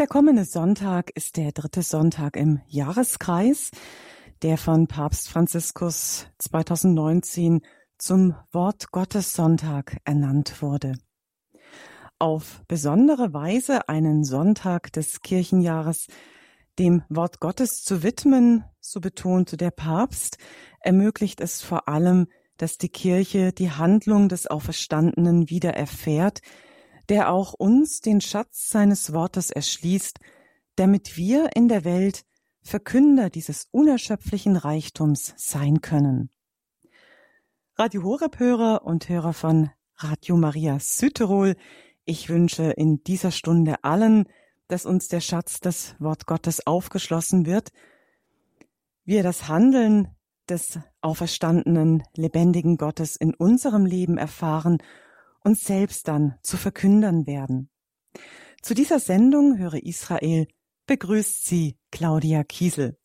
Der kommende Sonntag ist der dritte Sonntag im Jahreskreis, der von Papst Franziskus 2019 zum Wort Gottes Sonntag ernannt wurde. Auf besondere Weise einen Sonntag des Kirchenjahres dem Wort Gottes zu widmen, so betonte der Papst, ermöglicht es vor allem, dass die Kirche die Handlung des Auferstandenen wieder erfährt, der auch uns den Schatz seines Wortes erschließt, damit wir in der Welt Verkünder dieses unerschöpflichen Reichtums sein können. Radio Horeb-Hörer und Hörer von Radio Maria Südtirol, ich wünsche in dieser Stunde allen, dass uns der Schatz des Wort Gottes aufgeschlossen wird, wir das Handeln des auferstandenen, lebendigen Gottes in unserem Leben erfahren und selbst dann zu verkündern werden. Zu dieser Sendung höre Israel begrüßt sie Claudia Kiesel.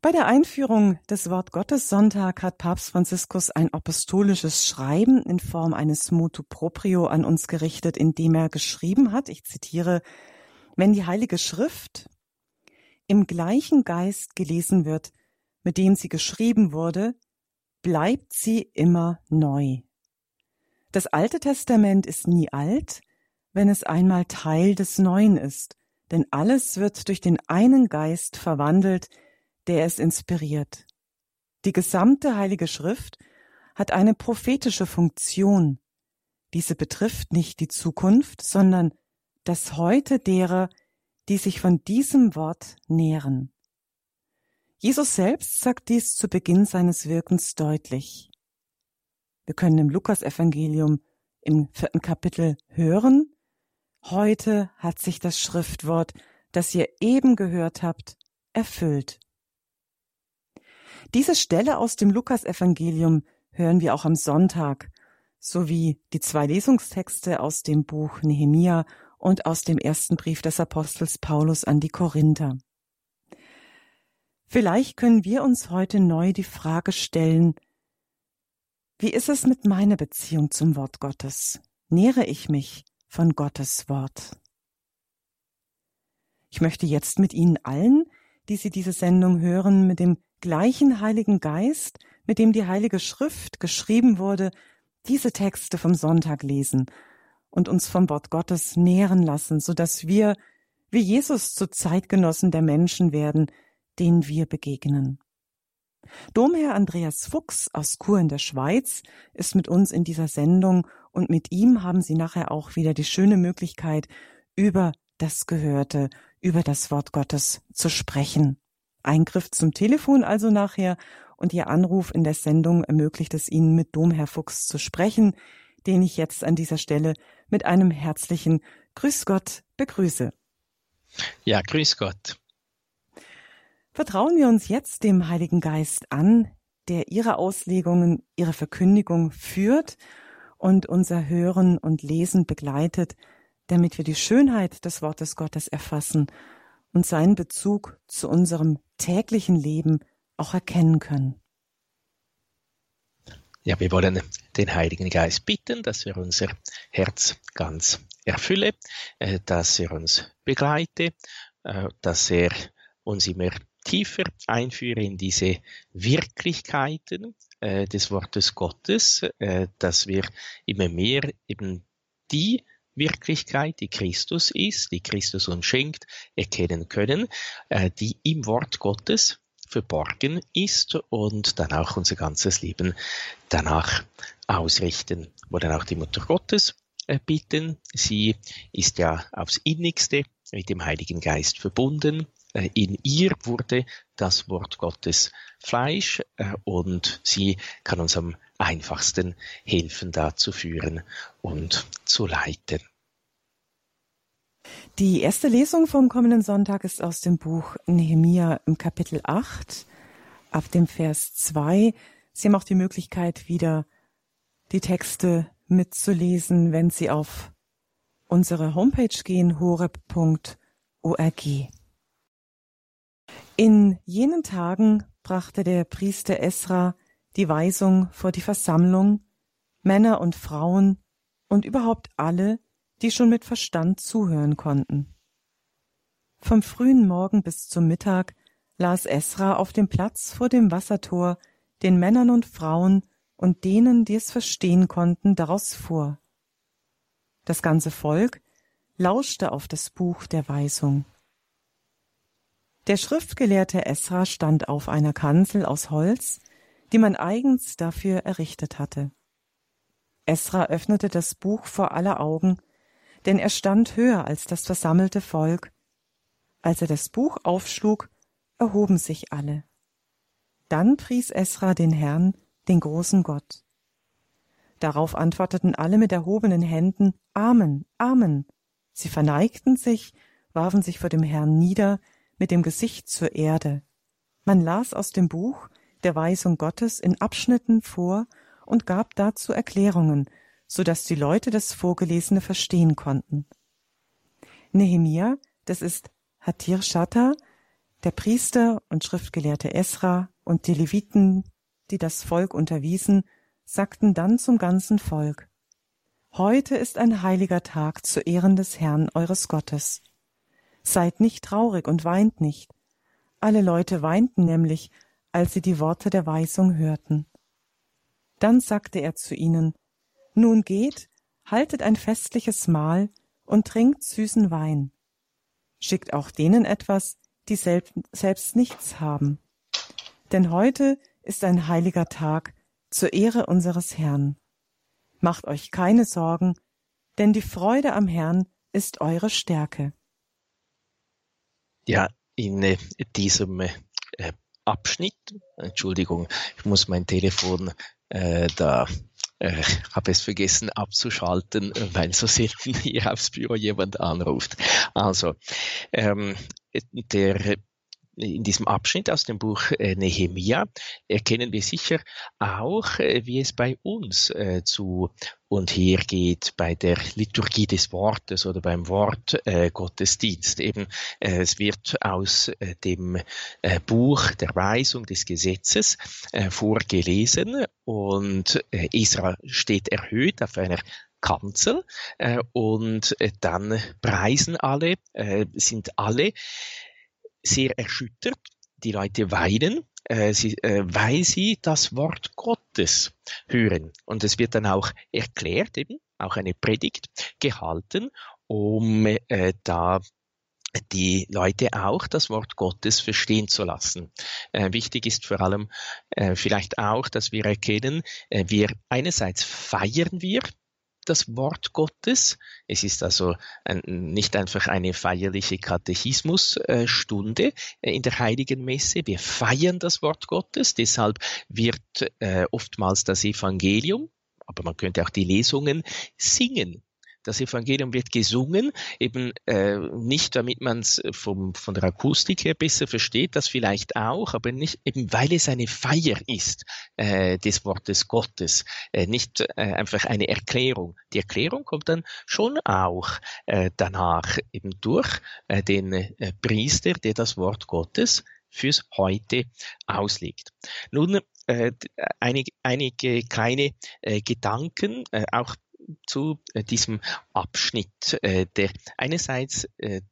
Bei der Einführung des Wort Gottes Sonntag hat Papst Franziskus ein apostolisches Schreiben in Form eines Motu proprio an uns gerichtet, in dem er geschrieben hat, ich zitiere, wenn die Heilige Schrift im gleichen Geist gelesen wird, mit dem sie geschrieben wurde, bleibt sie immer neu. Das Alte Testament ist nie alt, wenn es einmal Teil des Neuen ist, denn alles wird durch den einen Geist verwandelt, der es inspiriert. Die gesamte Heilige Schrift hat eine prophetische Funktion. Diese betrifft nicht die Zukunft, sondern das Heute derer, die sich von diesem Wort nähren. Jesus selbst sagt dies zu Beginn seines Wirkens deutlich. Wir können im Lukasevangelium im vierten Kapitel hören, heute hat sich das Schriftwort, das ihr eben gehört habt, erfüllt. Diese Stelle aus dem Lukasevangelium hören wir auch am Sonntag, sowie die zwei Lesungstexte aus dem Buch Nehemia und aus dem ersten Brief des Apostels Paulus an die Korinther. Vielleicht können wir uns heute neu die Frage stellen, wie ist es mit meiner Beziehung zum Wort Gottes? Nähere ich mich von Gottes Wort? Ich möchte jetzt mit Ihnen allen, die Sie diese Sendung hören, mit dem gleichen Heiligen Geist, mit dem die Heilige Schrift geschrieben wurde, diese Texte vom Sonntag lesen und uns vom Wort Gottes nähren lassen, so dass wir wie Jesus zu Zeitgenossen der Menschen werden, denen wir begegnen. Domherr Andreas Fuchs aus Chur in der Schweiz ist mit uns in dieser Sendung und mit ihm haben Sie nachher auch wieder die schöne Möglichkeit, über das Gehörte, über das Wort Gottes zu sprechen. Eingriff zum Telefon also nachher und Ihr Anruf in der Sendung ermöglicht es Ihnen, mit Domherr Fuchs zu sprechen, den ich jetzt an dieser Stelle mit einem herzlichen Grüß Gott begrüße. Ja, grüß Gott. Vertrauen wir uns jetzt dem Heiligen Geist an, der Ihre Auslegungen, Ihre Verkündigung führt und unser Hören und Lesen begleitet, damit wir die Schönheit des Wortes Gottes erfassen und seinen Bezug zu unserem täglichen Leben auch erkennen können. Ja, wir wollen den Heiligen Geist bitten, dass er unser Herz ganz erfülle, äh, dass er uns begleite, äh, dass er uns immer tiefer einführe in diese Wirklichkeiten äh, des Wortes Gottes, äh, dass wir immer mehr eben die Wirklichkeit, die Christus ist, die Christus uns schenkt, erkennen können, äh, die im Wort Gottes verborgen ist und dann auch unser ganzes Leben danach ausrichten, wo dann auch die Mutter Gottes äh, bitten. Sie ist ja aufs innigste mit dem Heiligen Geist verbunden in ihr wurde das Wort Gottes Fleisch äh, und sie kann uns am einfachsten helfen, da zu führen und zu leiten. Die erste Lesung vom kommenden Sonntag ist aus dem Buch Nehemia im Kapitel 8 ab dem Vers 2. Sie haben auch die Möglichkeit, wieder die Texte mitzulesen, wenn Sie auf unsere Homepage gehen, horeb.org. In jenen Tagen brachte der Priester Esra die Weisung vor die Versammlung, Männer und Frauen und überhaupt alle, die schon mit Verstand zuhören konnten. Vom frühen Morgen bis zum Mittag las Esra auf dem Platz vor dem Wassertor den Männern und Frauen und denen, die es verstehen konnten, daraus vor. Das ganze Volk lauschte auf das Buch der Weisung. Der Schriftgelehrte Esra stand auf einer Kanzel aus Holz, die man eigens dafür errichtet hatte. Esra öffnete das Buch vor aller Augen, denn er stand höher als das versammelte Volk. Als er das Buch aufschlug, erhoben sich alle. Dann pries Esra den Herrn, den großen Gott. Darauf antworteten alle mit erhobenen Händen Amen, Amen. Sie verneigten sich, warfen sich vor dem Herrn nieder, mit dem Gesicht zur Erde. Man las aus dem Buch der Weisung Gottes in Abschnitten vor und gab dazu Erklärungen, so dass die Leute das Vorgelesene verstehen konnten. Nehemia, das ist Hatir Shatta, der Priester und Schriftgelehrte Esra und die Leviten, die das Volk unterwiesen, sagten dann zum ganzen Volk, Heute ist ein heiliger Tag zu Ehren des Herrn eures Gottes. Seid nicht traurig und weint nicht. Alle Leute weinten nämlich, als sie die Worte der Weisung hörten. Dann sagte er zu ihnen, Nun geht, haltet ein festliches Mahl und trinkt süßen Wein. Schickt auch denen etwas, die selbst nichts haben. Denn heute ist ein heiliger Tag zur Ehre unseres Herrn. Macht euch keine Sorgen, denn die Freude am Herrn ist eure Stärke. Ja, in äh, diesem äh, Abschnitt, Entschuldigung, ich muss mein Telefon äh, da äh, habe es vergessen abzuschalten, weil so selten hier aufs Büro jemand anruft. Also, ähm, der in diesem Abschnitt aus dem Buch äh, Nehemia erkennen wir sicher auch, äh, wie es bei uns äh, zu und her geht bei der Liturgie des Wortes oder beim Wort äh, Gottesdienst. Eben, äh, es wird aus dem Buch der Weisung des Gesetzes vorgelesen und Israel steht erhöht auf einer Kanzel und dann preisen alle, sind alle sehr erschüttert. Die Leute weinen, äh, sie, äh, weil sie das Wort Gottes hören. Und es wird dann auch erklärt, eben auch eine Predigt gehalten, um äh, da die Leute auch das Wort Gottes verstehen zu lassen. Äh, wichtig ist vor allem äh, vielleicht auch, dass wir erkennen, äh, wir einerseits feiern wir das Wort Gottes. Es ist also ein, nicht einfach eine feierliche Katechismusstunde äh, in der Heiligen Messe. Wir feiern das Wort Gottes. Deshalb wird äh, oftmals das Evangelium, aber man könnte auch die Lesungen singen. Das Evangelium wird gesungen, eben äh, nicht, damit man es von der Akustik her besser versteht, das vielleicht auch, aber nicht eben, weil es eine Feier ist äh, des Wortes Gottes, äh, nicht äh, einfach eine Erklärung. Die Erklärung kommt dann schon auch äh, danach eben durch äh, den äh, Priester, der das Wort Gottes fürs Heute auslegt. Nun äh, einige, einige kleine äh, Gedanken, äh, auch zu äh, diesem Abschnitt, äh, der einerseits äh,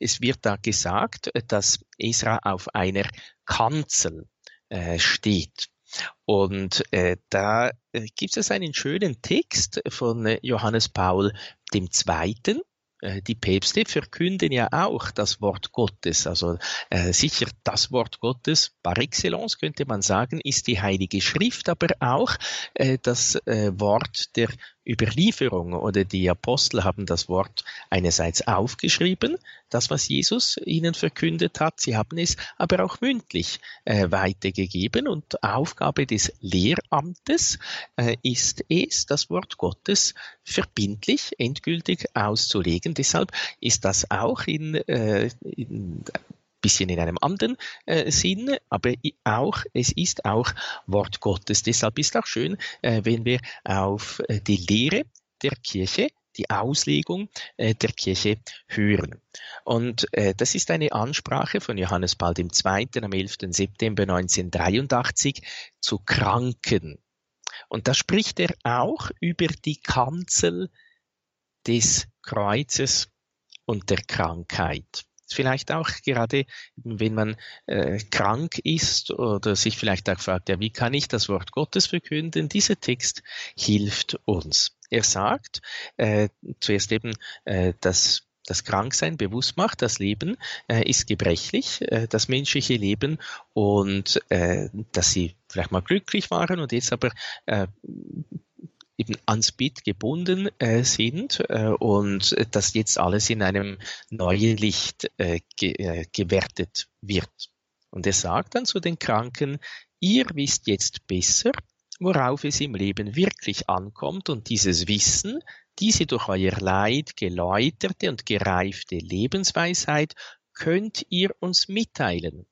es wird da gesagt, dass Esra auf einer Kanzel steht. Und da gibt es einen schönen Text von Johannes Paul II., die Päpste verkünden ja auch das Wort Gottes. Also äh, sicher das Wort Gottes par excellence könnte man sagen, ist die Heilige Schrift, aber auch äh, das äh, Wort der Überlieferung oder die Apostel haben das Wort einerseits aufgeschrieben, das was Jesus ihnen verkündet hat, sie haben es aber auch mündlich äh, weitergegeben und Aufgabe des Lehramtes äh, ist es, das Wort Gottes verbindlich, endgültig auszulegen. Deshalb ist das auch in, äh, in bisschen in einem anderen äh, Sinn, aber auch, es ist auch Wort Gottes. Deshalb ist auch schön, äh, wenn wir auf äh, die Lehre der Kirche die Auslegung äh, der Kirche hören. Und äh, das ist eine Ansprache von Johannes Paul II. am 11. September 1983 zu Kranken. Und da spricht er auch über die Kanzel des Kreuzes und der Krankheit. Vielleicht auch gerade, wenn man äh, krank ist oder sich vielleicht auch fragt, ja, wie kann ich das Wort Gottes verkünden? Dieser Text hilft uns. Er sagt äh, zuerst eben, äh, dass das Kranksein bewusst macht, das Leben äh, ist gebrechlich, äh, das menschliche Leben und äh, dass sie vielleicht mal glücklich waren und jetzt aber äh, eben ans Bit gebunden äh, sind äh, und dass jetzt alles in einem neuen Licht äh, ge äh, gewertet wird. Und er sagt dann zu den Kranken, ihr wisst jetzt besser, worauf es im Leben wirklich ankommt und dieses Wissen, diese durch euer Leid geläuterte und gereifte Lebensweisheit könnt ihr uns mitteilen.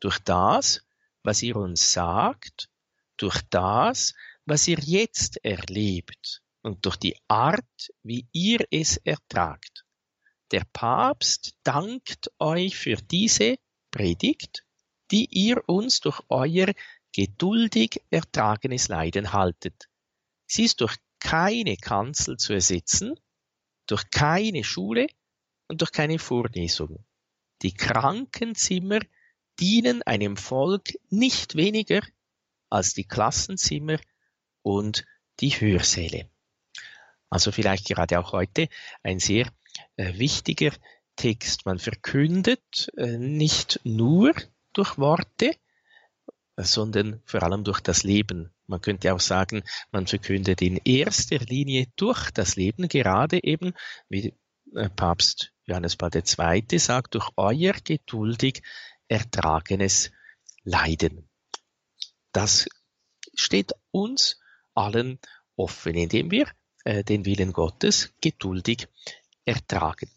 Durch das, was ihr uns sagt, durch das, was ihr jetzt erlebt und durch die Art, wie ihr es ertragt. Der Papst dankt euch für diese Predigt, die ihr uns durch euer geduldig ertragenes Leiden haltet. Sie ist durch keine Kanzel zu ersetzen, durch keine Schule und durch keine Vorlesung. Die Krankenzimmer dienen einem Volk nicht weniger als die Klassenzimmer und die Hörsäle. Also vielleicht gerade auch heute ein sehr äh, wichtiger Text. Man verkündet äh, nicht nur durch Worte, sondern vor allem durch das Leben. Man könnte auch sagen, man verkündet in erster Linie durch das Leben, gerade eben, wie äh, Papst Johannes Paul II. sagt, durch euer geduldig ertragenes Leiden. Das steht uns allen offen, indem wir äh, den Willen Gottes geduldig ertragen.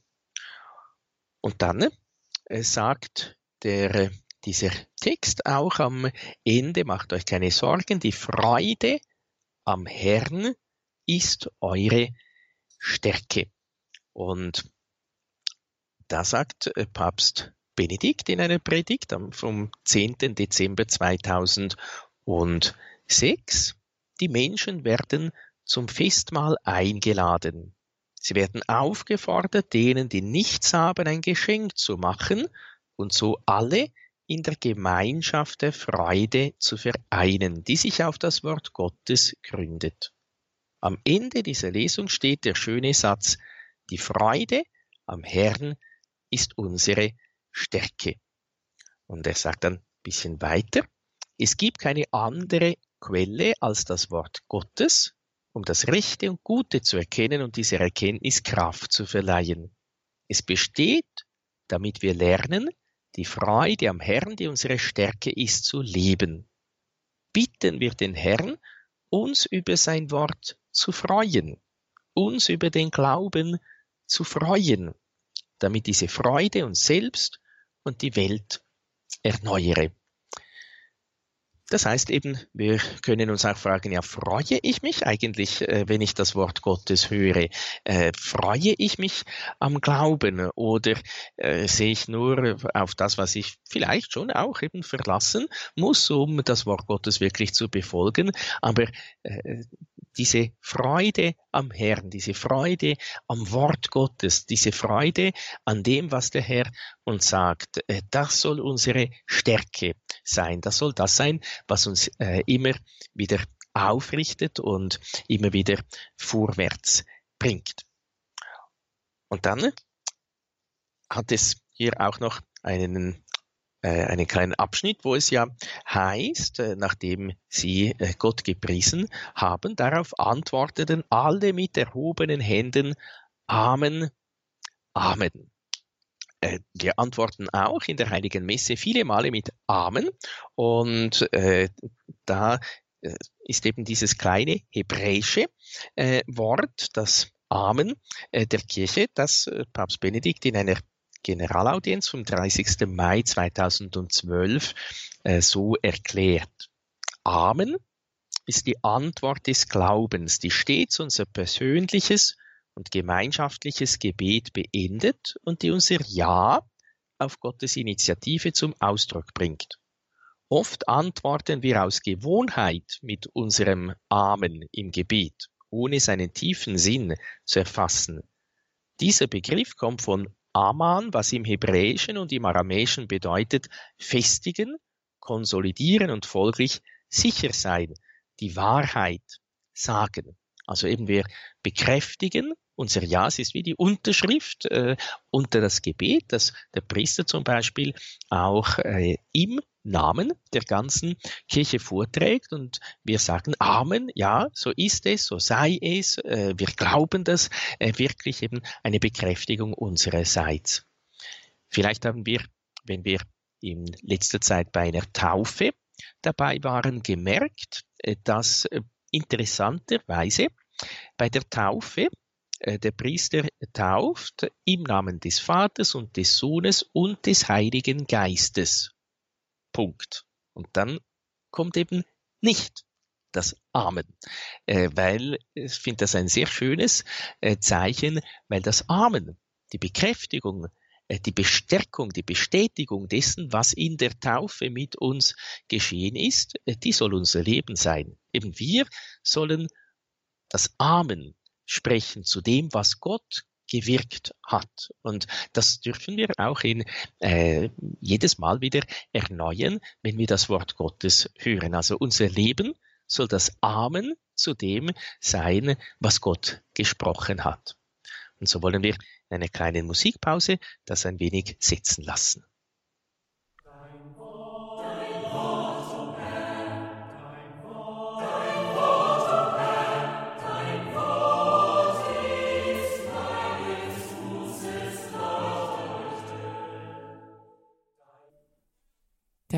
Und dann äh, sagt der, dieser Text auch am Ende, macht euch keine Sorgen, die Freude am Herrn ist eure Stärke. Und da sagt äh, Papst Benedikt in einer Predigt vom 10. Dezember 2006, die Menschen werden zum Festmahl eingeladen. Sie werden aufgefordert, denen, die nichts haben, ein Geschenk zu machen und so alle in der Gemeinschaft der Freude zu vereinen, die sich auf das Wort Gottes gründet. Am Ende dieser Lesung steht der schöne Satz, die Freude am Herrn ist unsere Stärke. Und er sagt dann ein bisschen weiter, es gibt keine andere Quelle als das Wort Gottes, um das Rechte und Gute zu erkennen und dieser Erkenntnis Kraft zu verleihen. Es besteht, damit wir lernen, die Freude am Herrn, die unsere Stärke ist, zu leben. Bitten wir den Herrn, uns über sein Wort zu freuen, uns über den Glauben zu freuen, damit diese Freude uns selbst und die Welt erneuere. Das heißt eben, wir können uns auch fragen, ja, freue ich mich eigentlich, äh, wenn ich das Wort Gottes höre? Äh, freue ich mich am Glauben oder äh, sehe ich nur auf das, was ich vielleicht schon auch eben verlassen muss, um das Wort Gottes wirklich zu befolgen? Aber diese Freude am Herrn, diese Freude am Wort Gottes, diese Freude an dem, was der Herr uns sagt, das soll unsere Stärke sein. Das soll das sein, was uns äh, immer wieder aufrichtet und immer wieder vorwärts bringt. Und dann hat es hier auch noch einen äh, einen kleinen Abschnitt, wo es ja heißt, äh, nachdem sie äh, Gott gepriesen haben, darauf antworteten alle mit erhobenen Händen Amen, Amen. Wir antworten auch in der Heiligen Messe viele Male mit Amen und äh, da ist eben dieses kleine hebräische äh, Wort, das Amen äh, der Kirche, das Papst Benedikt in einer Generalaudienz vom 30. Mai 2012 äh, so erklärt. Amen ist die Antwort des Glaubens, die stets unser persönliches und gemeinschaftliches Gebet beendet und die unser Ja auf Gottes Initiative zum Ausdruck bringt. Oft antworten wir aus Gewohnheit mit unserem Amen im Gebet, ohne seinen tiefen Sinn zu erfassen. Dieser Begriff kommt von Aman, was im Hebräischen und im Aramäischen bedeutet festigen, konsolidieren und folglich sicher sein, die Wahrheit sagen. Also eben wir bekräftigen unser Ja, es ist wie die Unterschrift äh, unter das Gebet, dass der Priester zum Beispiel auch äh, im Namen der ganzen Kirche vorträgt und wir sagen Amen, ja, so ist es, so sei es, äh, wir glauben das, äh, wirklich eben eine Bekräftigung unsererseits. Vielleicht haben wir, wenn wir in letzter Zeit bei einer Taufe dabei waren, gemerkt, äh, dass äh, interessanterweise bei der Taufe äh, der Priester tauft im Namen des Vaters und des Sohnes und des Heiligen Geistes. Punkt. Und dann kommt eben nicht das Amen, äh, weil ich finde das ein sehr schönes äh, Zeichen, weil das Amen, die Bekräftigung, die Bestärkung, die Bestätigung dessen, was in der Taufe mit uns geschehen ist, die soll unser Leben sein. Eben wir sollen das Amen sprechen zu dem, was Gott gewirkt hat. Und das dürfen wir auch in, äh, jedes Mal wieder erneuern, wenn wir das Wort Gottes hören. Also unser Leben soll das Amen zu dem sein, was Gott gesprochen hat. Und so wollen wir in einer kleinen Musikpause das ein wenig setzen lassen.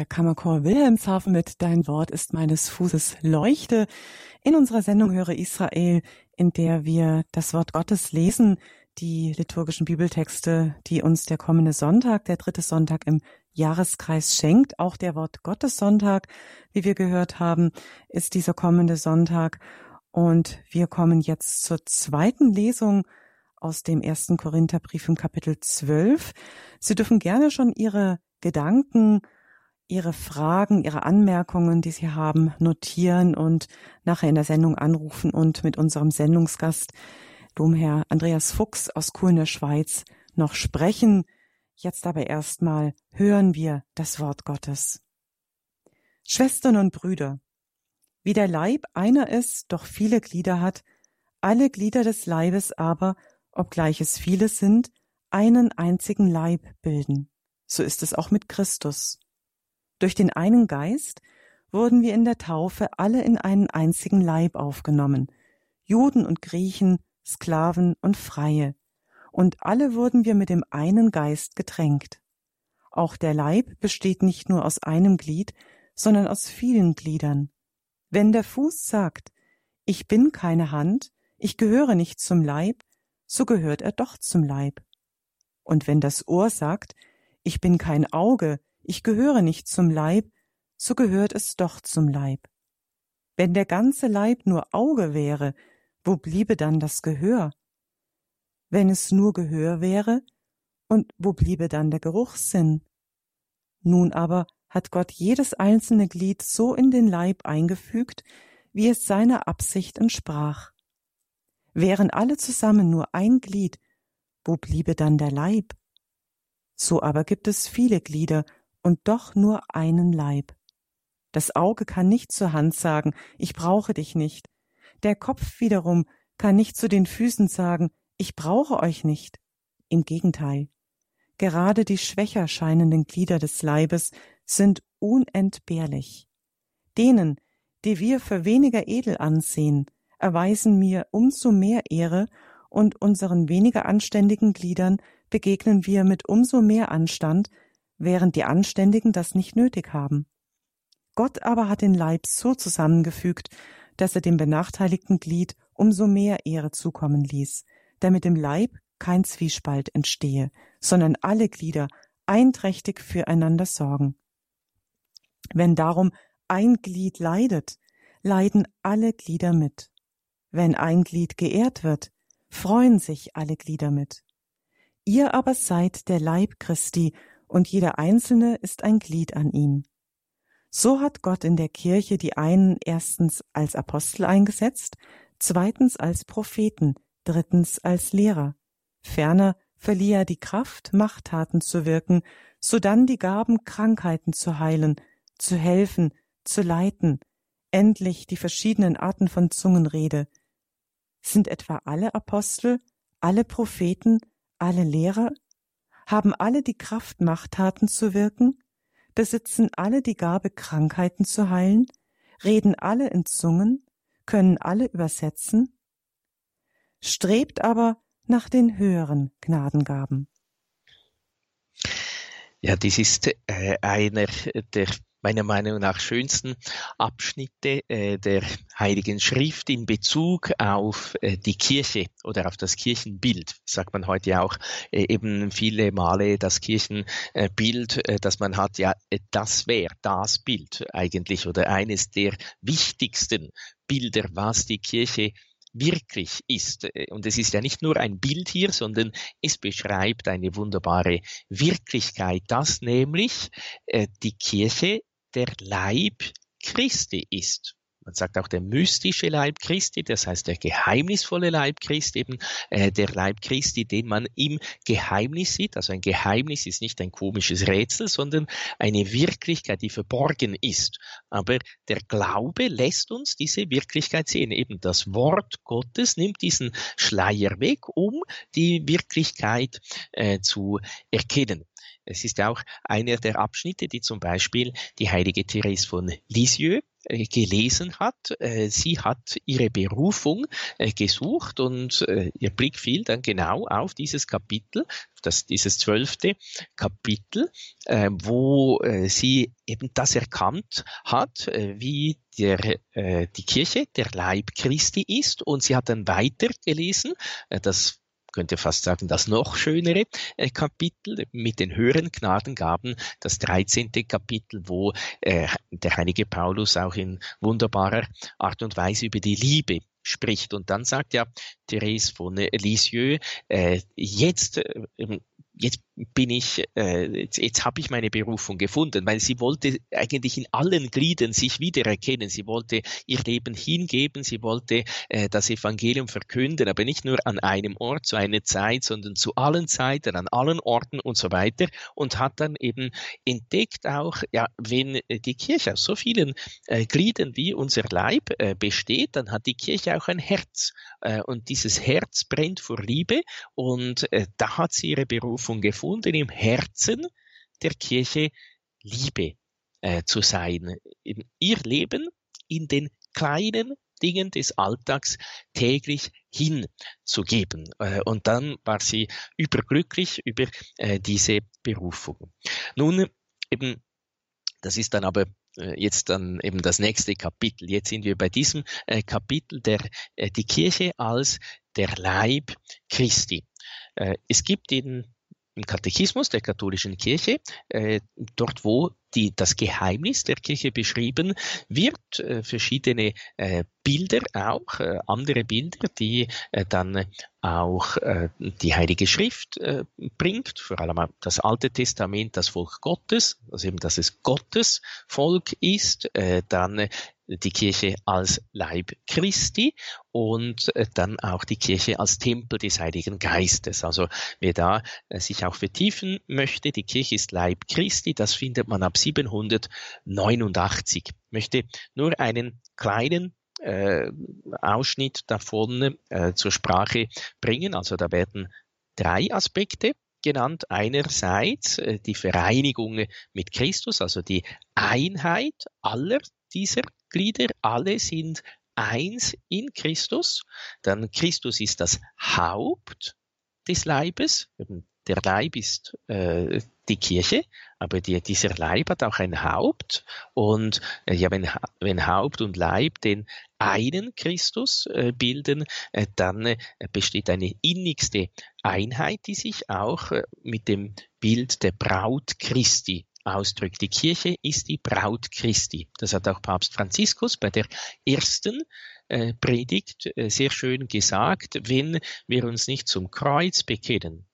Der Kammerchor Wilhelmshaven mit Dein Wort ist meines Fußes Leuchte. In unserer Sendung Höre Israel, in der wir das Wort Gottes lesen, die liturgischen Bibeltexte, die uns der kommende Sonntag, der dritte Sonntag im Jahreskreis schenkt. Auch der Wort Gottes Sonntag, wie wir gehört haben, ist dieser kommende Sonntag. Und wir kommen jetzt zur zweiten Lesung aus dem ersten Korintherbrief im Kapitel 12. Sie dürfen gerne schon Ihre Gedanken Ihre Fragen, Ihre Anmerkungen, die Sie haben, notieren und nachher in der Sendung anrufen und mit unserem Sendungsgast, Domherr Andreas Fuchs aus Kuh in der Schweiz, noch sprechen. Jetzt aber erstmal hören wir das Wort Gottes. Schwestern und Brüder, wie der Leib einer ist, doch viele Glieder hat, alle Glieder des Leibes aber, obgleich es viele sind, einen einzigen Leib bilden. So ist es auch mit Christus. Durch den einen Geist wurden wir in der Taufe alle in einen einzigen Leib aufgenommen, Juden und Griechen, Sklaven und Freie, und alle wurden wir mit dem einen Geist getränkt. Auch der Leib besteht nicht nur aus einem Glied, sondern aus vielen Gliedern. Wenn der Fuß sagt, ich bin keine Hand, ich gehöre nicht zum Leib, so gehört er doch zum Leib. Und wenn das Ohr sagt, ich bin kein Auge, ich gehöre nicht zum Leib, so gehört es doch zum Leib. Wenn der ganze Leib nur Auge wäre, wo bliebe dann das Gehör? Wenn es nur Gehör wäre, und wo bliebe dann der Geruchssinn? Nun aber hat Gott jedes einzelne Glied so in den Leib eingefügt, wie es seiner Absicht entsprach. Wären alle zusammen nur ein Glied, wo bliebe dann der Leib? So aber gibt es viele Glieder und doch nur einen Leib. Das Auge kann nicht zur Hand sagen, ich brauche dich nicht. Der Kopf wiederum kann nicht zu den Füßen sagen, ich brauche euch nicht. Im Gegenteil. Gerade die schwächer scheinenden Glieder des Leibes sind unentbehrlich. Denen, die wir für weniger edel ansehen, erweisen mir umso mehr Ehre und unseren weniger anständigen Gliedern begegnen wir mit umso mehr Anstand, während die Anständigen das nicht nötig haben. Gott aber hat den Leib so zusammengefügt, dass er dem benachteiligten Glied umso mehr Ehre zukommen ließ, damit im Leib kein Zwiespalt entstehe, sondern alle Glieder einträchtig füreinander sorgen. Wenn darum ein Glied leidet, leiden alle Glieder mit. Wenn ein Glied geehrt wird, freuen sich alle Glieder mit. Ihr aber seid der Leib Christi und jeder Einzelne ist ein Glied an ihm. So hat Gott in der Kirche die einen erstens als Apostel eingesetzt, zweitens als Propheten, drittens als Lehrer, Ferner verlieh er die Kraft, Machttaten zu wirken, sodann die Gaben, Krankheiten zu heilen, zu helfen, zu leiten, endlich die verschiedenen Arten von Zungenrede. Sind etwa alle Apostel, alle Propheten, alle Lehrer? Haben alle die Kraft, Machttaten zu wirken? Besitzen alle die Gabe, Krankheiten zu heilen? Reden alle in Zungen? Können alle übersetzen? Strebt aber nach den höheren Gnadengaben. Ja, dies ist äh, einer der meiner Meinung nach schönsten Abschnitte äh, der Heiligen Schrift in Bezug auf äh, die Kirche oder auf das Kirchenbild. Sagt man heute auch äh, eben viele Male das Kirchenbild, äh, das man hat. Ja, äh, das wäre das Bild eigentlich oder eines der wichtigsten Bilder, was die Kirche wirklich ist. Und es ist ja nicht nur ein Bild hier, sondern es beschreibt eine wunderbare Wirklichkeit, dass nämlich äh, die Kirche der Leib Christi ist. Man sagt auch der mystische Leib Christi, das heißt der geheimnisvolle Leib Christi, eben äh, der Leib Christi, den man im Geheimnis sieht. Also ein Geheimnis ist nicht ein komisches Rätsel, sondern eine Wirklichkeit, die verborgen ist. Aber der Glaube lässt uns diese Wirklichkeit sehen. Eben das Wort Gottes nimmt diesen Schleier weg, um die Wirklichkeit äh, zu erkennen. Es ist auch einer der Abschnitte, die zum Beispiel die heilige Therese von Lisieux äh, gelesen hat. Äh, sie hat ihre Berufung äh, gesucht und ihr Blick fiel dann genau auf dieses Kapitel, das, dieses zwölfte Kapitel, wo sie eben das erkannt hat, wie der, die Kirche der Leib Christi ist und sie hat dann weiter gelesen, das könnte fast sagen, das noch schönere äh, Kapitel mit den höheren Gnadengaben, das 13. Kapitel, wo äh, der heilige Paulus auch in wunderbarer Art und Weise über die Liebe spricht. Und dann sagt ja Therese von Lisieux, äh, jetzt jetzt bin ich, äh, jetzt, jetzt habe ich meine Berufung gefunden, weil sie wollte eigentlich in allen Gliedern sich wiedererkennen. Sie wollte ihr Leben hingeben, sie wollte äh, das Evangelium verkünden, aber nicht nur an einem Ort, zu einer Zeit, sondern zu allen Zeiten, an allen Orten und so weiter. Und hat dann eben entdeckt auch, ja, wenn die Kirche aus so vielen äh, Gliedern wie unser Leib äh, besteht, dann hat die Kirche auch ein Herz. Äh, und dieses Herz brennt vor Liebe und äh, da hat sie ihre Berufung gefunden, im Herzen der Kirche Liebe äh, zu sein. In ihr Leben in den kleinen Dingen des Alltags täglich hinzugeben. Äh, und dann war sie überglücklich über äh, diese Berufung. Nun, eben, das ist dann aber äh, jetzt dann eben das nächste Kapitel. Jetzt sind wir bei diesem Kapitel der die Kirche als der Leib Christi. Es gibt in im Katechismus der katholischen Kirche, äh, dort wo die, das Geheimnis der Kirche beschrieben wird, äh, verschiedene äh, Bilder auch, äh, andere Bilder, die äh, dann auch äh, die Heilige Schrift äh, bringt, vor allem das Alte Testament, das Volk Gottes, also eben, dass es Gottes Volk ist, dann die Kirche als Leib Christi und äh, dann auch die Kirche als Tempel des Heiligen Geistes. Also wer da äh, sich auch vertiefen möchte, die Kirche ist Leib Christi, das findet man ab 789. Ich möchte nur einen kleinen äh, Ausschnitt davon äh, zur Sprache bringen. Also da werden drei Aspekte genannt. Einerseits äh, die Vereinigung mit Christus, also die Einheit aller dieser Glieder, alle sind eins in Christus. Dann Christus ist das Haupt des Leibes. Der Leib ist äh, die Kirche, aber die, dieser Leib hat auch ein Haupt. Und äh, ja, wenn, wenn Haupt und Leib den einen Christus äh, bilden, äh, dann äh, besteht eine innigste Einheit, die sich auch äh, mit dem Bild der Braut Christi ausdrückt. Die Kirche ist die Braut Christi. Das hat auch Papst Franziskus bei der ersten äh, Predigt äh, sehr schön gesagt. Wenn wir uns nicht zum Kreuz bekennen,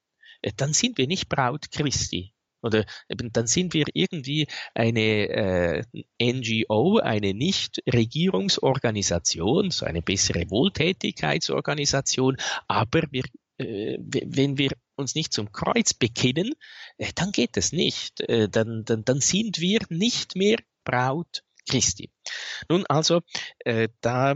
äh, dann sind wir nicht Braut Christi. Oder eben, dann sind wir irgendwie eine äh, NGO, eine Nichtregierungsorganisation, so eine bessere Wohltätigkeitsorganisation, aber wir äh, wenn wir uns nicht zum Kreuz bekennen, äh, dann geht es nicht. Äh, dann, dann, dann sind wir nicht mehr Braut Christi. Nun also, äh, da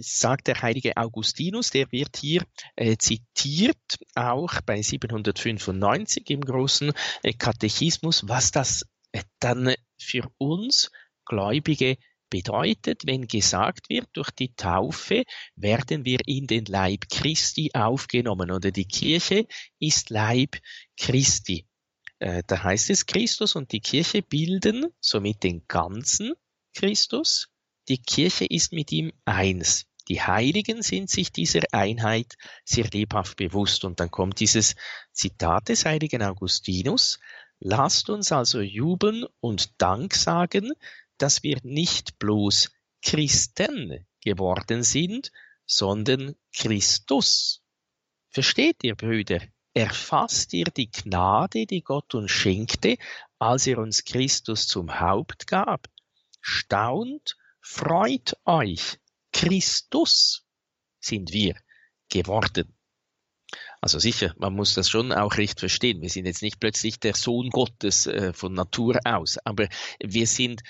sagt der heilige Augustinus, der wird hier äh, zitiert, auch bei 795 im großen äh, Katechismus, was das äh, dann für uns Gläubige bedeutet, wenn gesagt wird, durch die Taufe werden wir in den Leib Christi aufgenommen oder die Kirche ist Leib Christi. Äh, da heißt es, Christus und die Kirche bilden somit den ganzen Christus. Die Kirche ist mit ihm eins. Die Heiligen sind sich dieser Einheit sehr lebhaft bewusst. Und dann kommt dieses Zitat des heiligen Augustinus. Lasst uns also jubeln und Dank sagen, dass wir nicht bloß Christen geworden sind, sondern Christus. Versteht ihr, Brüder? Erfasst ihr die Gnade, die Gott uns schenkte, als er uns Christus zum Haupt gab? Staunt, freut euch, Christus sind wir geworden. Also sicher, man muss das schon auch recht verstehen. Wir sind jetzt nicht plötzlich der Sohn Gottes äh, von Natur aus, aber wir sind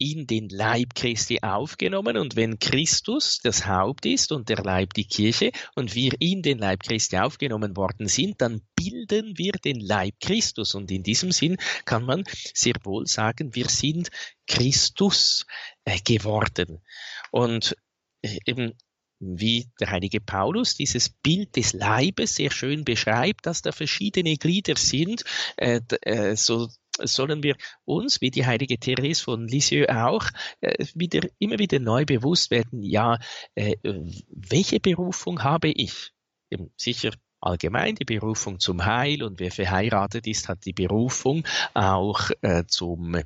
in den Leib Christi aufgenommen und wenn Christus das Haupt ist und der Leib die Kirche und wir in den Leib Christi aufgenommen worden sind, dann bilden wir den Leib Christus und in diesem Sinn kann man sehr wohl sagen, wir sind Christus äh, geworden. Und äh, eben wie der heilige Paulus dieses Bild des Leibes sehr schön beschreibt, dass da verschiedene Glieder sind, äh, äh, so sollen wir uns, wie die heilige Therese von Lisieux auch, äh, wieder, immer wieder neu bewusst werden, ja, äh, welche Berufung habe ich? Sicher allgemein die Berufung zum Heil und wer verheiratet ist, hat die Berufung auch äh, zum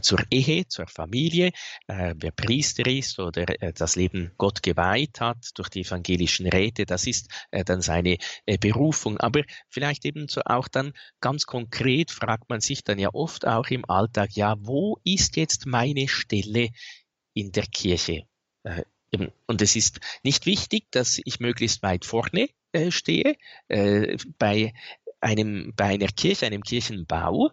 zur Ehe, zur Familie, äh, wer Priester ist oder das Leben Gott geweiht hat durch die evangelischen Räte, das ist dann seine Berufung. Aber vielleicht eben so auch dann ganz konkret fragt man sich dann ja oft auch im Alltag, ja, wo ist jetzt meine Stelle in der Kirche? Und es ist nicht wichtig, dass ich möglichst weit vorne stehe. Bei einem, bei einer Kirche, einem Kirchenbau, äh,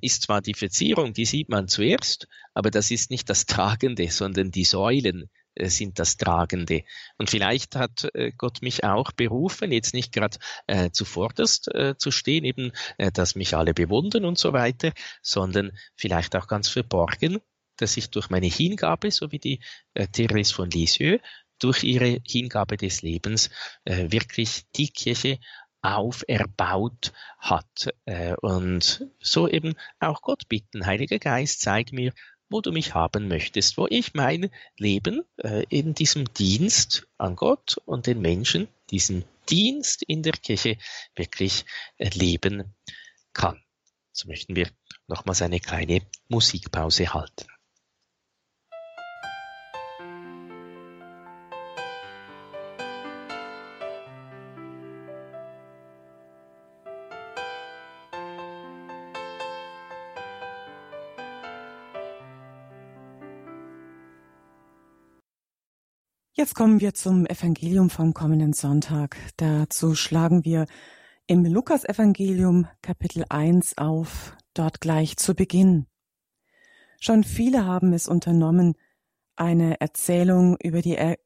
ist zwar die Verzierung, die sieht man zuerst, aber das ist nicht das Tragende, sondern die Säulen äh, sind das Tragende. Und vielleicht hat äh, Gott mich auch berufen, jetzt nicht gerade äh, zuvorderst äh, zu stehen, eben, äh, dass mich alle bewundern und so weiter, sondern vielleicht auch ganz verborgen, dass ich durch meine Hingabe, so wie die äh, Therese von Lisieux, durch ihre Hingabe des Lebens äh, wirklich die Kirche auferbaut hat. Äh, und so eben auch Gott bitten, Heiliger Geist, zeig mir, wo du mich haben möchtest, wo ich mein Leben äh, in diesem Dienst an Gott und den Menschen, diesen Dienst in der Kirche wirklich äh, leben kann. So möchten wir nochmals eine kleine Musikpause halten. Jetzt kommen wir zum Evangelium vom kommenden Sonntag. Dazu schlagen wir im Lukasevangelium Kapitel 1 auf, dort gleich zu Beginn. Schon viele haben es unternommen, eine Erzählung über die, er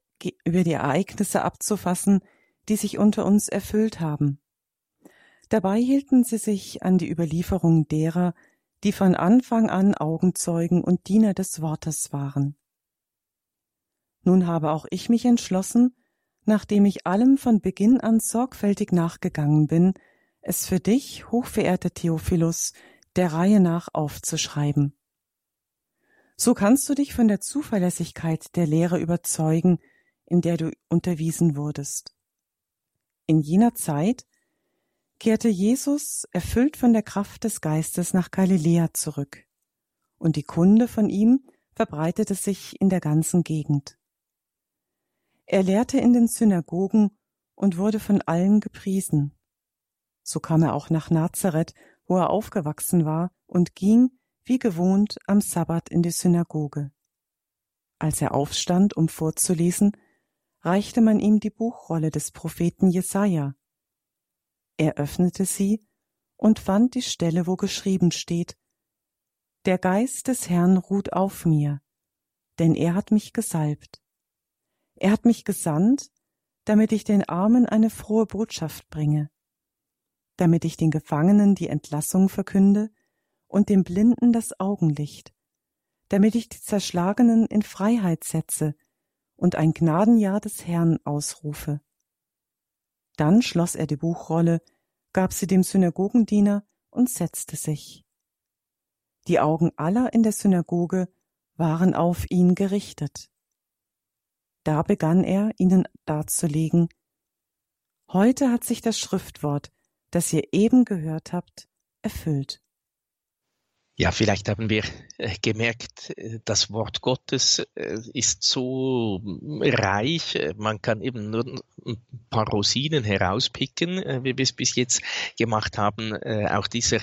über die Ereignisse abzufassen, die sich unter uns erfüllt haben. Dabei hielten sie sich an die Überlieferung derer, die von Anfang an Augenzeugen und Diener des Wortes waren. Nun habe auch ich mich entschlossen, nachdem ich allem von Beginn an sorgfältig nachgegangen bin, es für dich, hochverehrter Theophilus, der Reihe nach aufzuschreiben. So kannst du dich von der Zuverlässigkeit der Lehre überzeugen, in der du unterwiesen wurdest. In jener Zeit kehrte Jesus, erfüllt von der Kraft des Geistes, nach Galiläa zurück, und die Kunde von ihm verbreitete sich in der ganzen Gegend. Er lehrte in den Synagogen und wurde von allen gepriesen. So kam er auch nach Nazareth, wo er aufgewachsen war, und ging, wie gewohnt, am Sabbat in die Synagoge. Als er aufstand, um vorzulesen, reichte man ihm die Buchrolle des Propheten Jesaja. Er öffnete sie und fand die Stelle, wo geschrieben steht, Der Geist des Herrn ruht auf mir, denn er hat mich gesalbt. Er hat mich gesandt, damit ich den Armen eine frohe Botschaft bringe, damit ich den Gefangenen die Entlassung verkünde und dem Blinden das Augenlicht, damit ich die Zerschlagenen in Freiheit setze und ein Gnadenjahr des Herrn ausrufe. Dann schloss er die Buchrolle, gab sie dem Synagogendiener und setzte sich. Die Augen aller in der Synagoge waren auf ihn gerichtet. Da begann er, ihnen darzulegen, Heute hat sich das Schriftwort, das ihr eben gehört habt, erfüllt. Ja, vielleicht haben wir äh, gemerkt, äh, das Wort Gottes äh, ist so reich, man kann eben nur ein paar Rosinen herauspicken, wie wir es bis jetzt gemacht haben. Auch dieser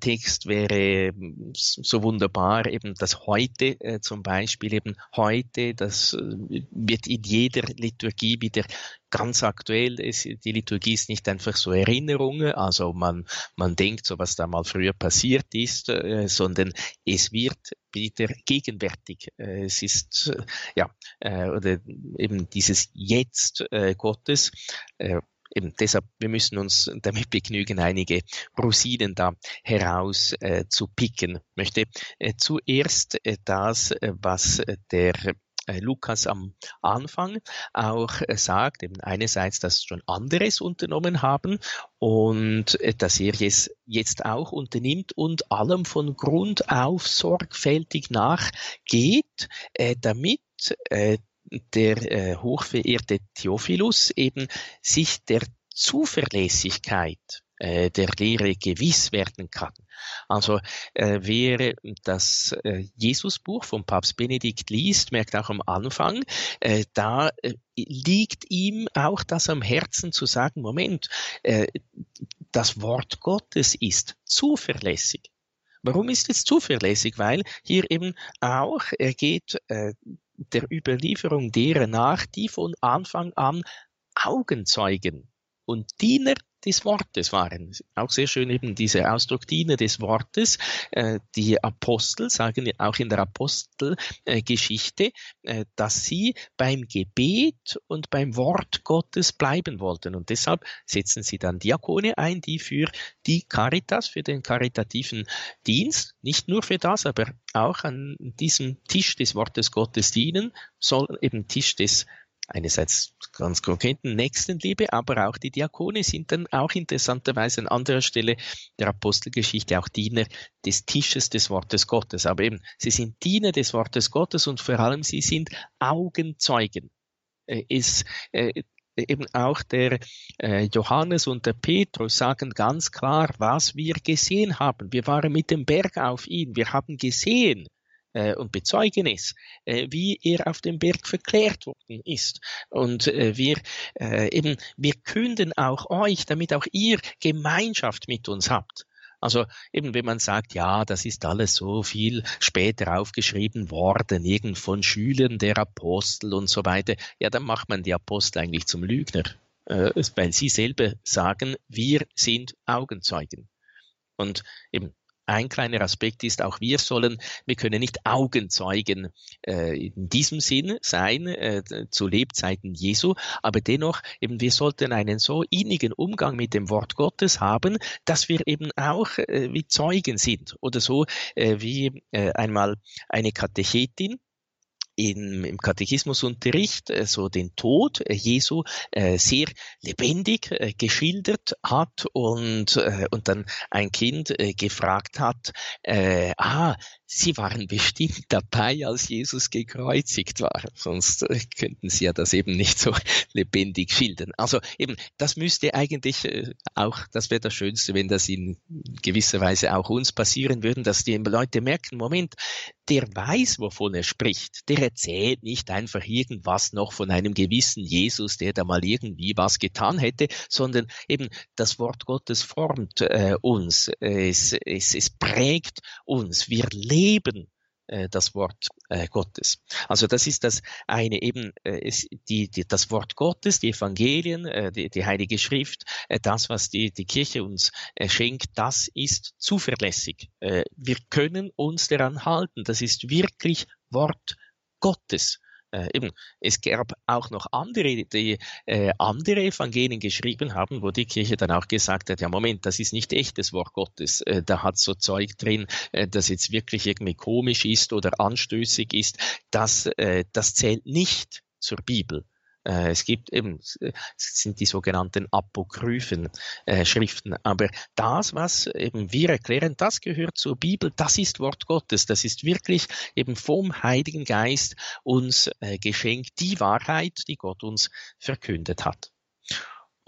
Text wäre so wunderbar, eben das heute zum Beispiel, eben heute, das wird in jeder Liturgie wieder ganz aktuell ist, die Liturgie ist nicht einfach so Erinnerungen, also man, man denkt so, was da mal früher passiert ist, äh, sondern es wird wieder gegenwärtig. Äh, es ist, äh, ja, äh, oder eben dieses Jetzt äh, Gottes, äh, eben deshalb, wir müssen uns damit begnügen, einige Rosinen da heraus äh, zu picken. Ich möchte äh, zuerst äh, das, äh, was der äh, Lukas am Anfang auch äh, sagt, eben einerseits, dass schon anderes unternommen haben und äh, dass er es jetzt auch unternimmt und allem von Grund auf sorgfältig nachgeht, damit der hochverehrte Theophilus eben sich der Zuverlässigkeit äh, der Lehre gewiss werden kann. Also äh, wer das äh, Jesusbuch vom Papst Benedikt liest, merkt auch am Anfang, äh, da äh, liegt ihm auch das am Herzen zu sagen, Moment, äh, das Wort Gottes ist zuverlässig. Warum ist es zuverlässig? Weil hier eben auch, er geht äh, der Überlieferung derer nach, die von Anfang an Augenzeugen und Diener des Wortes waren. Auch sehr schön eben dieser Ausdruck Diener des Wortes. Äh, die Apostel sagen auch in der Apostelgeschichte, äh, dass sie beim Gebet und beim Wort Gottes bleiben wollten. Und deshalb setzen sie dann Diakone ein, die für die Caritas, für den karitativen Dienst, nicht nur für das, aber auch an diesem Tisch des Wortes Gottes dienen, soll eben Tisch des einerseits ganz konkreten Nächstenliebe, aber auch die Diakone sind dann auch interessanterweise an anderer Stelle der Apostelgeschichte auch Diener des Tisches des Wortes Gottes. Aber eben, sie sind Diener des Wortes Gottes und vor allem sie sind Augenzeugen. Äh, äh, eben auch der äh, Johannes und der Petrus sagen ganz klar, was wir gesehen haben. Wir waren mit dem Berg auf ihn. Wir haben gesehen, äh, und bezeugen es, äh, wie er auf dem Berg verklärt worden ist. Und äh, wir eben, wir künden auch euch, damit auch ihr Gemeinschaft mit uns habt. Also eben, wenn man sagt, ja, das ist alles so viel später aufgeschrieben worden, irgend von Schülern der Apostel und so weiter, ja, dann macht man die Apostel eigentlich zum Lügner, weil sie selber sagen, wir sind Augenzeugen. Und eben, ein kleiner Aspekt ist, auch wir sollen, wir können nicht Augenzeugen äh, in diesem Sinn sein äh, zu Lebzeiten Jesu, aber dennoch eben wir sollten einen so innigen Umgang mit dem Wort Gottes haben, dass wir eben auch äh, wie Zeugen sind oder so äh, wie äh, einmal eine Katechetin in, im Katechismusunterricht äh, so den Tod äh, Jesu äh, sehr lebendig äh, geschildert hat und, äh, und dann ein Kind äh, gefragt hat, äh, ah, Sie waren bestimmt dabei, als Jesus gekreuzigt war, sonst äh, könnten Sie ja das eben nicht so lebendig schildern. Also eben, das müsste eigentlich äh, auch, das wäre das Schönste, wenn das in gewisser Weise auch uns passieren würde, dass die Leute merken, Moment, der weiß, wovon er spricht. Der erzählt nicht einfach irgendwas noch von einem gewissen Jesus, der da mal irgendwie was getan hätte, sondern eben das Wort Gottes formt äh, uns, es, es, es prägt uns. Wir leben äh, das Wort äh, Gottes. Also das ist das eine eben äh, die, die, das Wort Gottes, die Evangelien, die, die Heilige Schrift, das, was die, die Kirche uns schenkt, das ist zuverlässig. Wir können uns daran halten. Das ist wirklich Wort Gottes. Äh, eben, es gab auch noch andere, die äh, andere Evangelien geschrieben haben, wo die Kirche dann auch gesagt hat, ja Moment, das ist nicht echtes Wort Gottes. Äh, da hat so Zeug drin, äh, das jetzt wirklich irgendwie komisch ist oder anstößig ist. Das, äh, das zählt nicht zur Bibel. Äh, es gibt eben, es sind die sogenannten apokryphen äh, Schriften. Aber das, was eben wir erklären, das gehört zur Bibel, das ist Wort Gottes. Das ist wirklich eben vom Heiligen Geist uns äh, geschenkt, die Wahrheit, die Gott uns verkündet hat.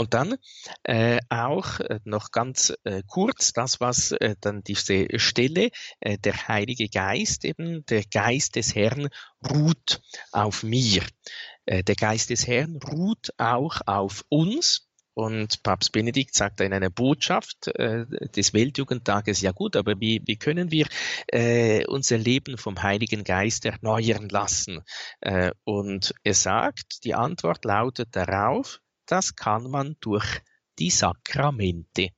Und dann äh, auch äh, noch ganz äh, kurz das, was äh, dann diese Stelle, äh, der Heilige Geist, eben der Geist des Herrn ruht auf mir. Äh, der Geist des Herrn ruht auch auf uns. Und Papst Benedikt sagt in einer Botschaft äh, des Weltjugendtages, ja gut, aber wie, wie können wir äh, unser Leben vom Heiligen Geist erneuern lassen? Äh, und er sagt, die Antwort lautet darauf, das kann man durch die Sakramente.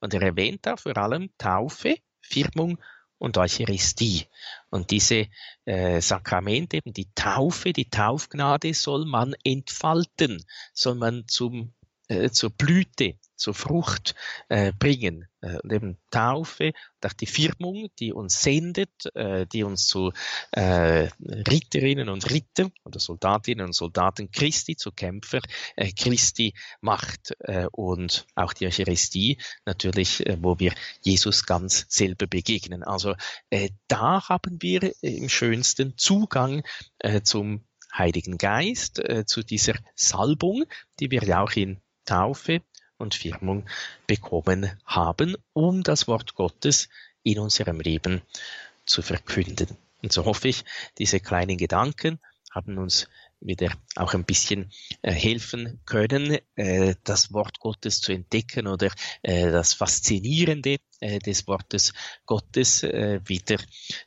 Und er erwähnt da vor allem Taufe, Firmung und Eucharistie. Und diese äh, Sakramente, eben die Taufe, die Taufgnade soll man entfalten, soll man zum, äh, zur Blüte zur Frucht äh, bringen. Äh, eben Taufe und auch die Firmung, die uns sendet, äh, die uns zu äh, Ritterinnen und Ritter oder Soldatinnen und Soldaten Christi, zu Kämpfer äh, Christi macht. Äh, und auch die Eucharistie natürlich, äh, wo wir Jesus ganz selber begegnen. Also äh, da haben wir im schönsten Zugang äh, zum Heiligen Geist, äh, zu dieser Salbung, die wir ja auch in Taufe und Firmung bekommen haben, um das Wort Gottes in unserem Leben zu verkünden. Und so hoffe ich, diese kleinen Gedanken haben uns wieder auch ein bisschen äh, helfen können, äh, das Wort Gottes zu entdecken oder äh, das Faszinierende äh, des Wortes Gottes äh, wieder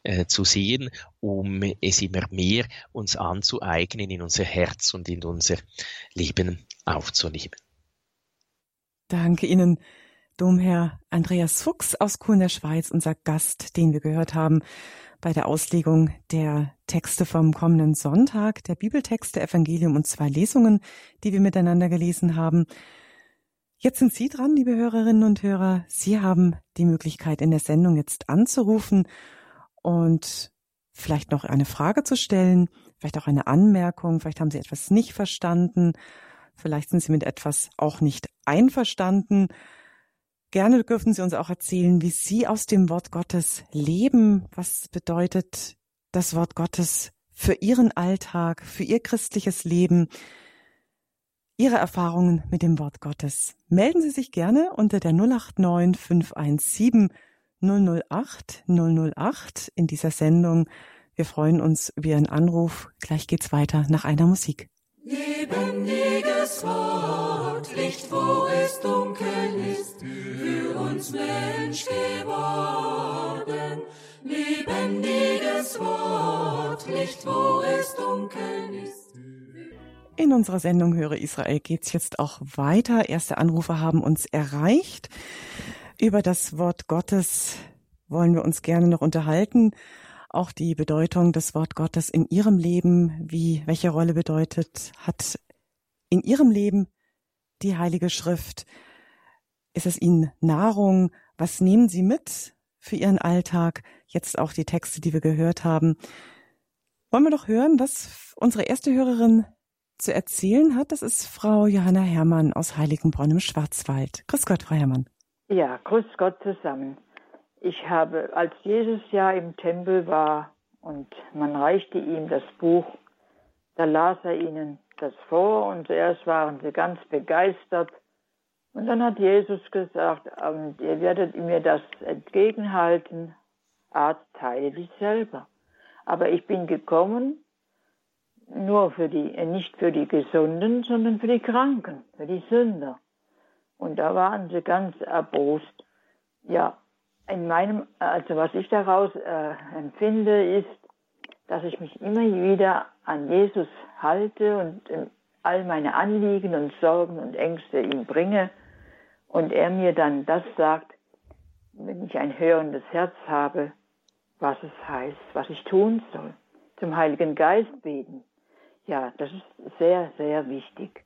äh, zu sehen, um es immer mehr uns anzueignen, in unser Herz und in unser Leben aufzunehmen. Danke Ihnen, Domherr Andreas Fuchs aus Kuhn der Schweiz, unser Gast, den wir gehört haben bei der Auslegung der Texte vom kommenden Sonntag, der Bibeltexte, Evangelium und zwei Lesungen, die wir miteinander gelesen haben. Jetzt sind Sie dran, liebe Hörerinnen und Hörer. Sie haben die Möglichkeit, in der Sendung jetzt anzurufen und vielleicht noch eine Frage zu stellen, vielleicht auch eine Anmerkung, vielleicht haben Sie etwas nicht verstanden Vielleicht sind Sie mit etwas auch nicht einverstanden. Gerne dürfen Sie uns auch erzählen, wie Sie aus dem Wort Gottes leben. Was bedeutet das Wort Gottes für Ihren Alltag, für Ihr christliches Leben? Ihre Erfahrungen mit dem Wort Gottes. Melden Sie sich gerne unter der 089 517 008 008 in dieser Sendung. Wir freuen uns über Ihren Anruf. Gleich geht's weiter nach einer Musik. Lebendiges Wort, Licht, wo es dunkel ist, für uns Mensch geworden. Lebendiges Wort, Licht, wo es dunkel ist. In unserer Sendung Höre Israel geht's jetzt auch weiter. Erste Anrufe haben uns erreicht. Über das Wort Gottes wollen wir uns gerne noch unterhalten auch die Bedeutung des Wort Gottes in Ihrem Leben, wie, welche Rolle bedeutet, hat in Ihrem Leben die Heilige Schrift? Ist es Ihnen Nahrung? Was nehmen Sie mit für Ihren Alltag? Jetzt auch die Texte, die wir gehört haben. Wollen wir doch hören, was unsere erste Hörerin zu erzählen hat? Das ist Frau Johanna Herrmann aus Heiligenbronn im Schwarzwald. Grüß Gott, Frau Herrmann. Ja, grüß Gott zusammen. Ich habe, als Jesus ja im Tempel war und man reichte ihm das Buch, da las er ihnen das vor und zuerst waren sie ganz begeistert. Und dann hat Jesus gesagt, ihr werdet mir das entgegenhalten, Arzt, heile dich selber. Aber ich bin gekommen, nur für die, nicht für die Gesunden, sondern für die Kranken, für die Sünder. Und da waren sie ganz erbost. Ja, in meinem, also was ich daraus äh, empfinde, ist, dass ich mich immer wieder an Jesus halte und all meine Anliegen und Sorgen und Ängste ihm bringe und er mir dann das sagt, wenn ich ein hörendes Herz habe, was es heißt, was ich tun soll. Zum Heiligen Geist beten. Ja, das ist sehr, sehr wichtig.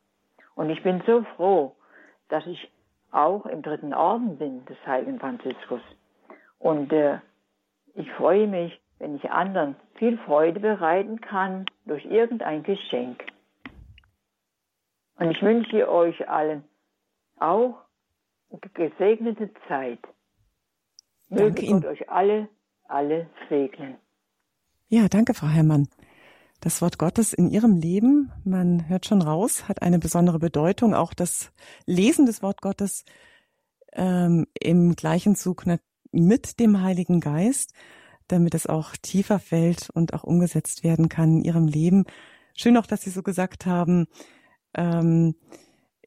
Und ich bin so froh, dass ich auch im dritten Orden bin des Heiligen Franziskus. Und äh, ich freue mich, wenn ich anderen viel Freude bereiten kann durch irgendein Geschenk. Und ich wünsche euch allen auch gesegnete Zeit. Möge Gott euch alle, alle segnen. Ja, danke, Frau Herrmann. Das Wort Gottes in Ihrem Leben, man hört schon raus, hat eine besondere Bedeutung. Auch das Lesen des Wort Gottes ähm, im gleichen Zug mit dem Heiligen Geist, damit es auch tiefer fällt und auch umgesetzt werden kann in Ihrem Leben. Schön auch, dass Sie so gesagt haben, ähm,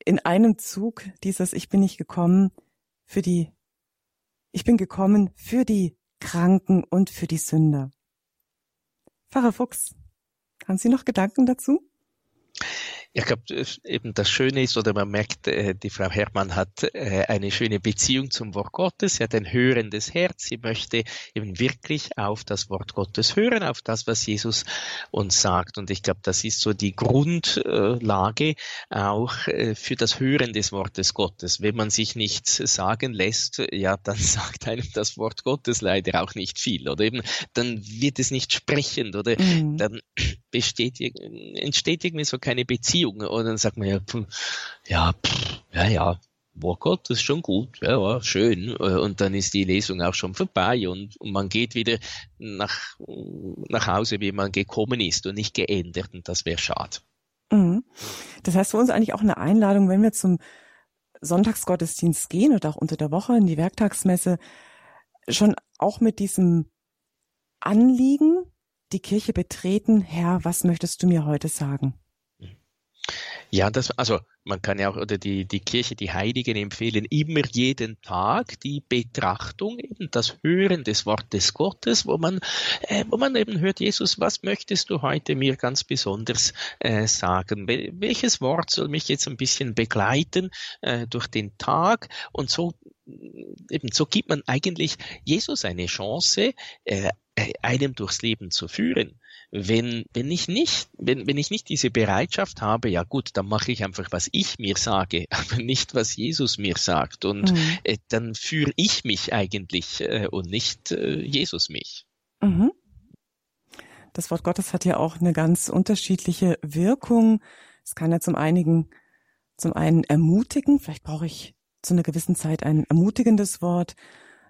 in einem Zug dieses Ich bin nicht gekommen für die, ich bin gekommen für die Kranken und für die Sünder. Pfarrer Fuchs, haben Sie noch Gedanken dazu? Ich glaube, eben das Schöne ist, oder man merkt, äh, die Frau Herrmann hat äh, eine schöne Beziehung zum Wort Gottes, sie hat ein hörendes Herz, sie möchte eben wirklich auf das Wort Gottes hören, auf das, was Jesus uns sagt. Und ich glaube, das ist so die Grundlage auch äh, für das Hören des Wortes Gottes. Wenn man sich nichts sagen lässt, ja, dann sagt einem das Wort Gottes leider auch nicht viel, oder eben, dann wird es nicht sprechend, oder mhm. dann besteht, entsteht irgendwie so keine Beziehung Beziehung. Und dann sagt man ja, pff, ja, pff, ja, ja, boah Gott, das ist schon gut, ja, ja, schön. Und dann ist die Lesung auch schon vorbei und, und man geht wieder nach, nach Hause, wie man gekommen ist und nicht geändert. Und das wäre schade. Mhm. Das heißt für uns eigentlich auch eine Einladung, wenn wir zum Sonntagsgottesdienst gehen oder auch unter der Woche in die Werktagsmesse, schon auch mit diesem Anliegen die Kirche betreten, Herr, was möchtest du mir heute sagen? Ja, das, also man kann ja auch, oder die, die Kirche, die Heiligen empfehlen immer jeden Tag die Betrachtung, eben das Hören des Wortes Gottes, wo man, äh, wo man eben hört, Jesus, was möchtest du heute mir ganz besonders äh, sagen? Welches Wort soll mich jetzt ein bisschen begleiten äh, durch den Tag? Und so eben so gibt man eigentlich Jesus eine Chance, äh, einem durchs Leben zu führen. Wenn, wenn ich nicht, wenn, wenn ich nicht diese Bereitschaft habe, ja gut, dann mache ich einfach, was ich mir sage, aber nicht, was Jesus mir sagt. Und mhm. äh, dann führe ich mich eigentlich äh, und nicht äh, Jesus mich. Mhm. Das Wort Gottes hat ja auch eine ganz unterschiedliche Wirkung. Es kann ja zum einigen, zum einen ermutigen, vielleicht brauche ich zu einer gewissen Zeit ein ermutigendes Wort,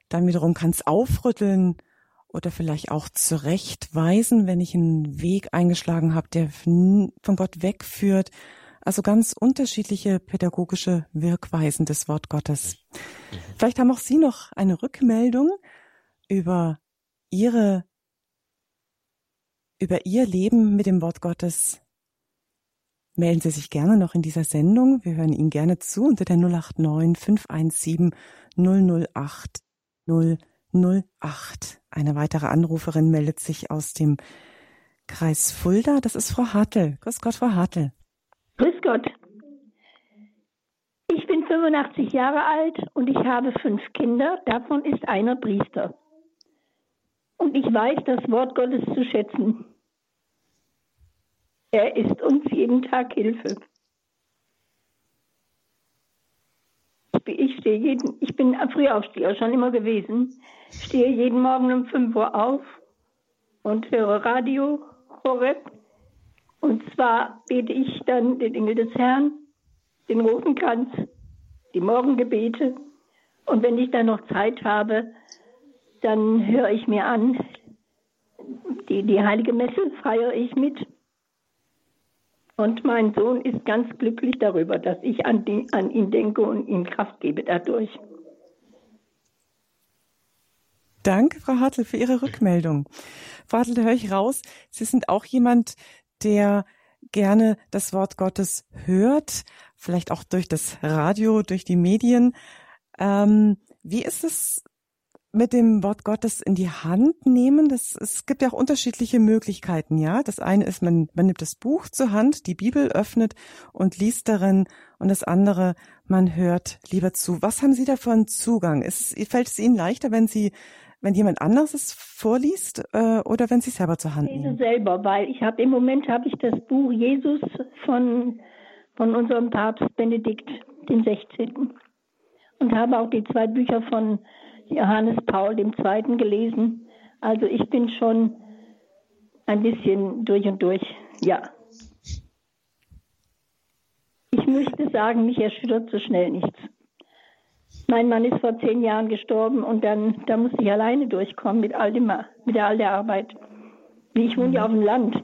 dann wiederum kann es aufrütteln, oder vielleicht auch zurechtweisen, wenn ich einen Weg eingeschlagen habe, der von Gott wegführt. Also ganz unterschiedliche pädagogische Wirkweisen des Wort Gottes. Vielleicht haben auch Sie noch eine Rückmeldung über Ihre, über Ihr Leben mit dem Wort Gottes. Melden Sie sich gerne noch in dieser Sendung. Wir hören Ihnen gerne zu unter der 089 517 008 008. Eine weitere Anruferin meldet sich aus dem Kreis Fulda. Das ist Frau Hartl. Grüß Gott, Frau Hartl. Grüß Gott. Ich bin 85 Jahre alt und ich habe fünf Kinder. Davon ist einer Priester. Und ich weiß das Wort Gottes zu schätzen. Er ist uns jeden Tag Hilfe. Ich stehe jeden, ich bin Frühaufsteher schon immer gewesen stehe jeden Morgen um 5 Uhr auf und höre Radio Horeb. Und zwar bete ich dann den Engel des Herrn, den Rosenkranz, die Morgengebete. Und wenn ich dann noch Zeit habe, dann höre ich mir an, die, die heilige Messe feiere ich mit. Und mein Sohn ist ganz glücklich darüber, dass ich an, die, an ihn denke und ihm Kraft gebe dadurch. Danke, Frau Hartl, für Ihre Rückmeldung. Frau Hartl, da höre ich raus, Sie sind auch jemand, der gerne das Wort Gottes hört, vielleicht auch durch das Radio, durch die Medien. Ähm, wie ist es mit dem Wort Gottes in die Hand nehmen, das, es gibt ja auch unterschiedliche Möglichkeiten, ja. Das eine ist, man, man nimmt das Buch zur Hand, die Bibel öffnet und liest darin und das andere, man hört lieber zu. Was haben Sie davon Zugang? Ist, fällt es Ihnen leichter, wenn Sie wenn jemand anderes es vorliest äh, oder wenn Sie es selber zur Hand nehmen? Ich lese selber, weil ich habe im Moment habe ich das Buch Jesus von von unserem Papst Benedikt den 16. und habe auch die zwei Bücher von Johannes Paul II. gelesen. Also ich bin schon ein bisschen durch und durch, ja. Ich möchte sagen, mich erschüttert so schnell nichts. Mein Mann ist vor zehn Jahren gestorben und dann da musste ich alleine durchkommen mit all dem, mit all der Arbeit. Ich wohne ja auf dem Land.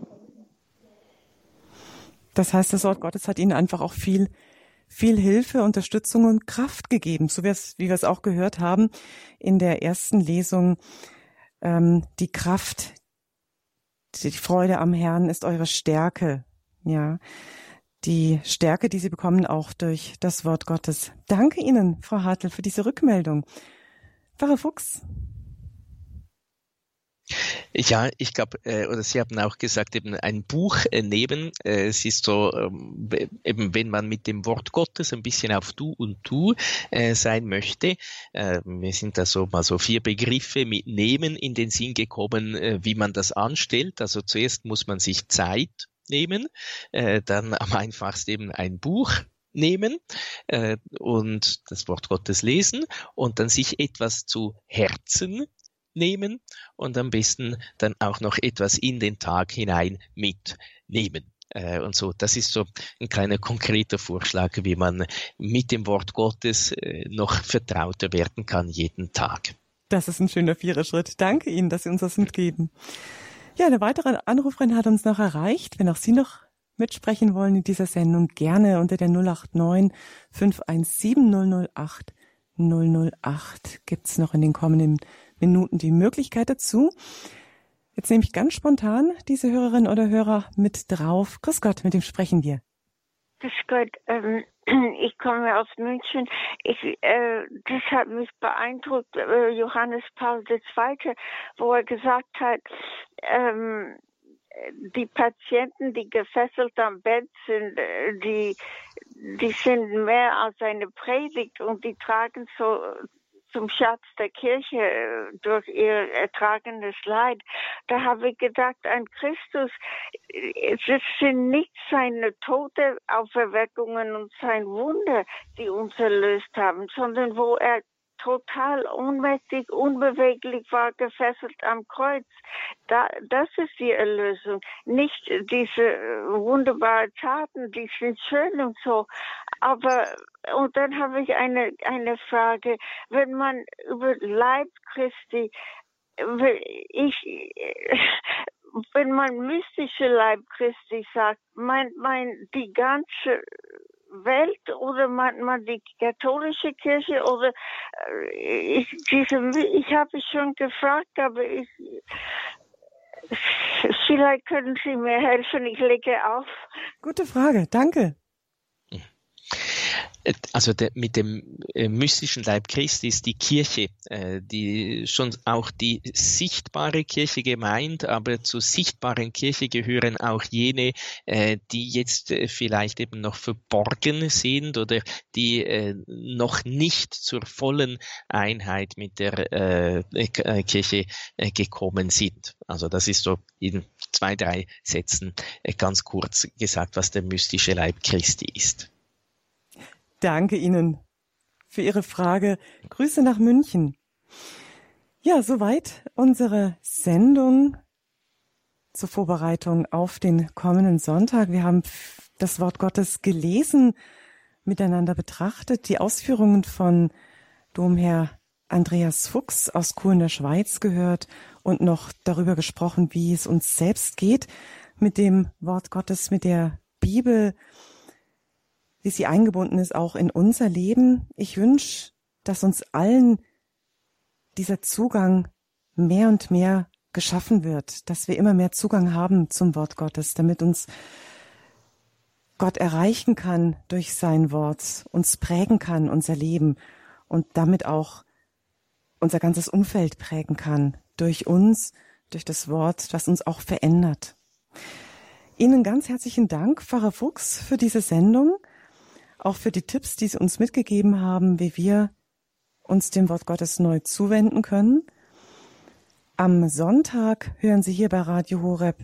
Das heißt, das Wort Gottes hat Ihnen einfach auch viel viel Hilfe, Unterstützung und Kraft gegeben, so wie wir es auch gehört haben in der ersten Lesung. Ähm, die Kraft, die Freude am Herrn ist eure Stärke. Ja, die Stärke, die Sie bekommen, auch durch das Wort Gottes. Danke Ihnen, Frau Hartl, für diese Rückmeldung. Pfarrer Fuchs. Ja, ich glaube, äh, oder Sie haben auch gesagt, eben ein Buch äh, nehmen. Äh, es ist so, ähm, eben wenn man mit dem Wort Gottes ein bisschen auf Du und Du äh, sein möchte. Äh, mir sind da so mal so vier Begriffe mit Nehmen in den Sinn gekommen, äh, wie man das anstellt. Also zuerst muss man sich Zeit nehmen, äh, dann am einfachsten eben ein Buch nehmen äh, und das Wort Gottes lesen und dann sich etwas zu Herzen nehmen und am besten dann auch noch etwas in den Tag hinein mitnehmen. Äh, und so, das ist so ein kleiner konkreter Vorschlag, wie man mit dem Wort Gottes äh, noch vertrauter werden kann jeden Tag. Das ist ein schöner vierer Schritt. Danke Ihnen, dass Sie uns das mitgeben. Ja, eine weitere Anruferin hat uns noch erreicht. Wenn auch Sie noch mitsprechen wollen in dieser Sendung, gerne unter der 089 517 008 008 gibt's noch in den kommenden Minuten die Möglichkeit dazu. Jetzt nehme ich ganz spontan diese Hörerin oder Hörer mit drauf. Grüß Gott, mit dem sprechen wir. Grüß Gott, ähm, ich komme aus München. Ich, äh, das hat mich beeindruckt, äh, Johannes Paul II., wo er gesagt hat, ähm, die Patienten, die gefesselt am Bett sind, äh, die, die sind mehr als eine Predigt und die tragen so zum Schatz der Kirche äh, durch ihr ertragenes Leid. Da habe ich gedacht, ein Christus, es sind nicht seine Tote Auferweckungen und sein Wunder, die uns erlöst haben, sondern wo er total ohnmächtig, unbeweglich war, gefesselt am Kreuz. Da, das ist die Erlösung. Nicht diese äh, wunderbaren Taten, die sind schön und so. Aber, und dann habe ich eine, eine Frage. Wenn man über Leib Christi, ich, wenn man mystische Leib Christi sagt, meint man die ganze Welt oder meint man die katholische Kirche oder äh, ich, diese, ich habe schon gefragt, aber ich, vielleicht können Sie mir helfen, ich lege auf. Gute Frage, danke. Also der, mit dem äh, mystischen Leib Christi ist die Kirche, äh, die schon auch die sichtbare Kirche gemeint, aber zur sichtbaren Kirche gehören auch jene, äh, die jetzt äh, vielleicht eben noch verborgen sind oder die äh, noch nicht zur vollen Einheit mit der äh, äh Kirche äh, gekommen sind. Also das ist so in zwei, drei Sätzen äh, ganz kurz gesagt, was der mystische Leib Christi ist. Danke Ihnen für Ihre Frage. Grüße nach München. Ja, soweit unsere Sendung zur Vorbereitung auf den kommenden Sonntag. Wir haben das Wort Gottes gelesen, miteinander betrachtet, die Ausführungen von Domherr Andreas Fuchs aus Kuh in der Schweiz gehört und noch darüber gesprochen, wie es uns selbst geht mit dem Wort Gottes, mit der Bibel, wie sie eingebunden ist auch in unser Leben. Ich wünsche, dass uns allen dieser Zugang mehr und mehr geschaffen wird, dass wir immer mehr Zugang haben zum Wort Gottes, damit uns Gott erreichen kann durch sein Wort, uns prägen kann, unser Leben und damit auch unser ganzes Umfeld prägen kann, durch uns, durch das Wort, das uns auch verändert. Ihnen ganz herzlichen Dank, Pfarrer Fuchs, für diese Sendung, auch für die Tipps, die Sie uns mitgegeben haben, wie wir uns dem Wort Gottes neu zuwenden können. Am Sonntag hören Sie hier bei Radio Horeb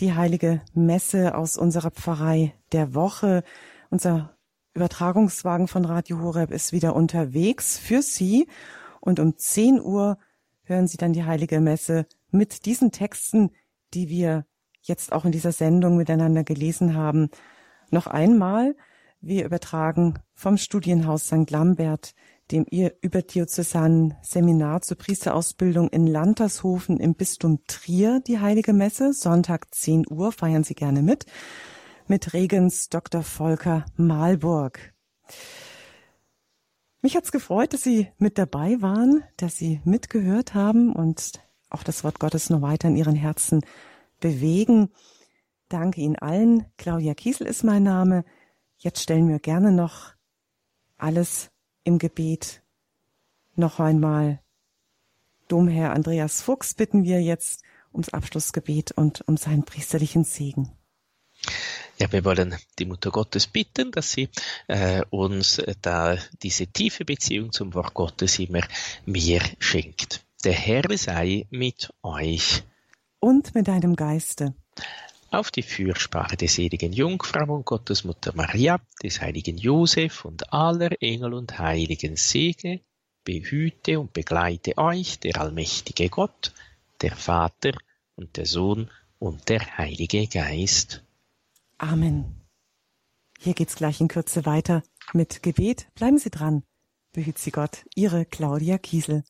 die heilige Messe aus unserer Pfarrei der Woche. Unser Übertragungswagen von Radio Horeb ist wieder unterwegs für Sie und um 10 Uhr hören Sie dann die heilige Messe mit diesen Texten, die wir jetzt auch in dieser Sendung miteinander gelesen haben. Noch einmal, wir übertragen vom Studienhaus St. Lambert, dem ihr überdiözesanen Seminar zur Priesterausbildung in Lantershofen im Bistum Trier die heilige Messe. Sonntag 10 Uhr feiern Sie gerne mit mit Regens Dr. Volker Malburg. Mich hat's gefreut, dass Sie mit dabei waren, dass Sie mitgehört haben und auch das Wort Gottes noch weiter in Ihren Herzen bewegen. Danke Ihnen allen. Claudia Kiesel ist mein Name. Jetzt stellen wir gerne noch alles im Gebet noch einmal. Domherr Andreas Fuchs bitten wir jetzt ums Abschlussgebet und um seinen priesterlichen Segen. Ja, wir wollen die Mutter Gottes bitten, dass sie äh, uns äh, da diese tiefe Beziehung zum Wort Gottes immer mehr schenkt. Der Herr sei mit euch. Und mit deinem Geiste. Auf die Fürsprache des seligen Jungfrau und Gottesmutter Maria, des heiligen Josef und aller Engel und Heiligen segne, behüte und begleite euch der allmächtige Gott, der Vater und der Sohn und der Heilige Geist. Amen. Hier geht's gleich in Kürze weiter mit Gebet. Bleiben Sie dran. Behüt Sie Gott, Ihre Claudia Kiesel.